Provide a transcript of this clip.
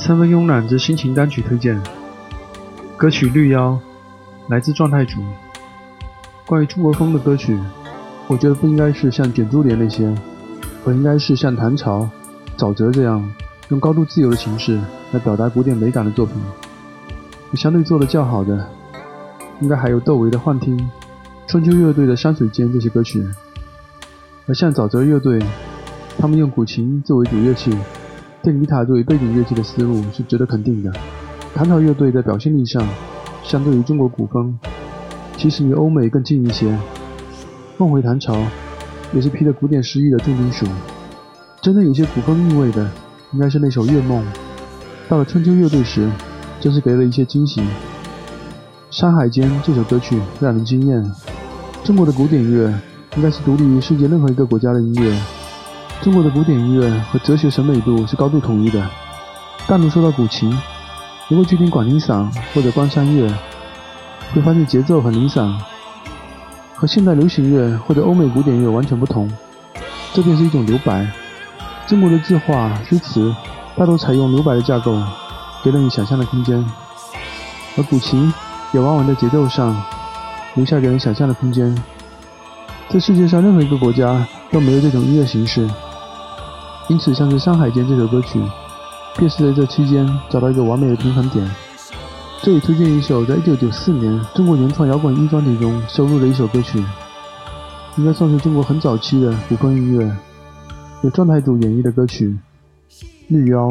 三分慵懒之心情单曲推荐，歌曲《绿妖》来自状态组。关于中国风的歌曲，我觉得不应该是像卷珠帘那些，而应该是像唐朝、沼泽这样用高度自由的形式来表达古典美感的作品。相对做的较好的，应该还有窦唯的《幻听》、春秋乐队的《山水间》这些歌曲。而像沼泽乐队，他们用古琴作为主乐器。电吉他作为背景乐器的思路是值得肯定的。唐朝乐队在表现力上，相对于中国古风，其实离欧美更近一些。梦回唐朝也是披着古典诗意的重金属。真正有些古风韵味的，应该是那首《月梦》。到了春秋乐队时，真是给了一些惊喜。《山海间》这首歌曲让人惊艳。中国的古典乐应该是独立于世界任何一个国家的音乐。中国的古典音乐和哲学审美度是高度统一的。单独说到古琴，如果去听广陵散或者关山乐，会发现节奏很零散，和现代流行乐或者欧美古典乐完全不同。这便是一种留白。中国的字画、诗词大多采用留白的架构，给了你想象的空间，而古琴也往往在节奏上留下给人想象的空间。在世界上任何一个国家都没有这种音乐形式。因此，像是《山海间》这首歌曲，便是在这期间找到一个完美的平衡点。这里推荐一首在一九九四年中国原创摇滚一专辑中收录的一首歌曲，应该算是中国很早期的古风音乐，由状态组演绎的歌曲《绿妖》。